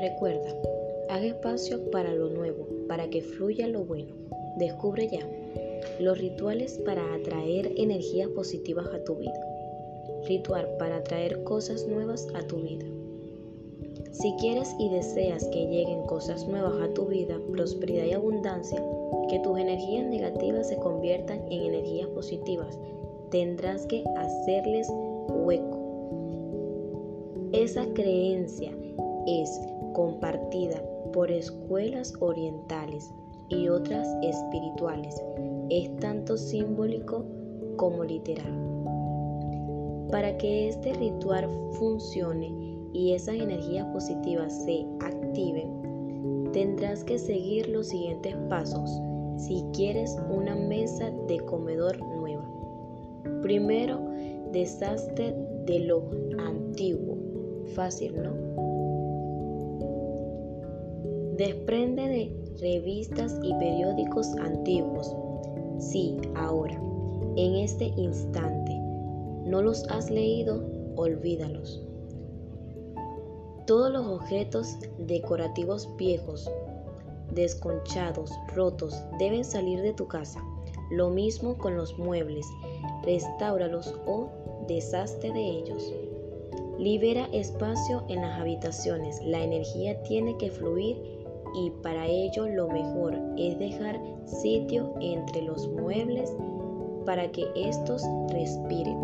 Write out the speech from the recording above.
Recuerda, haga espacio para lo nuevo, para que fluya lo bueno. Descubre ya los rituales para atraer energías positivas a tu vida. Ritual para atraer cosas nuevas a tu vida. Si quieres y deseas que lleguen cosas nuevas a tu vida, prosperidad y abundancia, que tus energías negativas se conviertan en energías positivas, tendrás que hacerles hueco. Esa creencia es compartida por escuelas orientales y otras espirituales. Es tanto simbólico como literal. Para que este ritual funcione y esas energías positivas se activen, tendrás que seguir los siguientes pasos si quieres una mesa de comedor nueva. Primero, deshazte de lo antiguo. Fácil, ¿no? Desprende de revistas y periódicos antiguos. Sí, ahora, en este instante. ¿No los has leído? Olvídalos. Todos los objetos decorativos viejos, desconchados, rotos, deben salir de tu casa. Lo mismo con los muebles. Restáuralos o deshazte de ellos. Libera espacio en las habitaciones. La energía tiene que fluir y para ello lo mejor es dejar sitio entre los muebles para que estos respiren.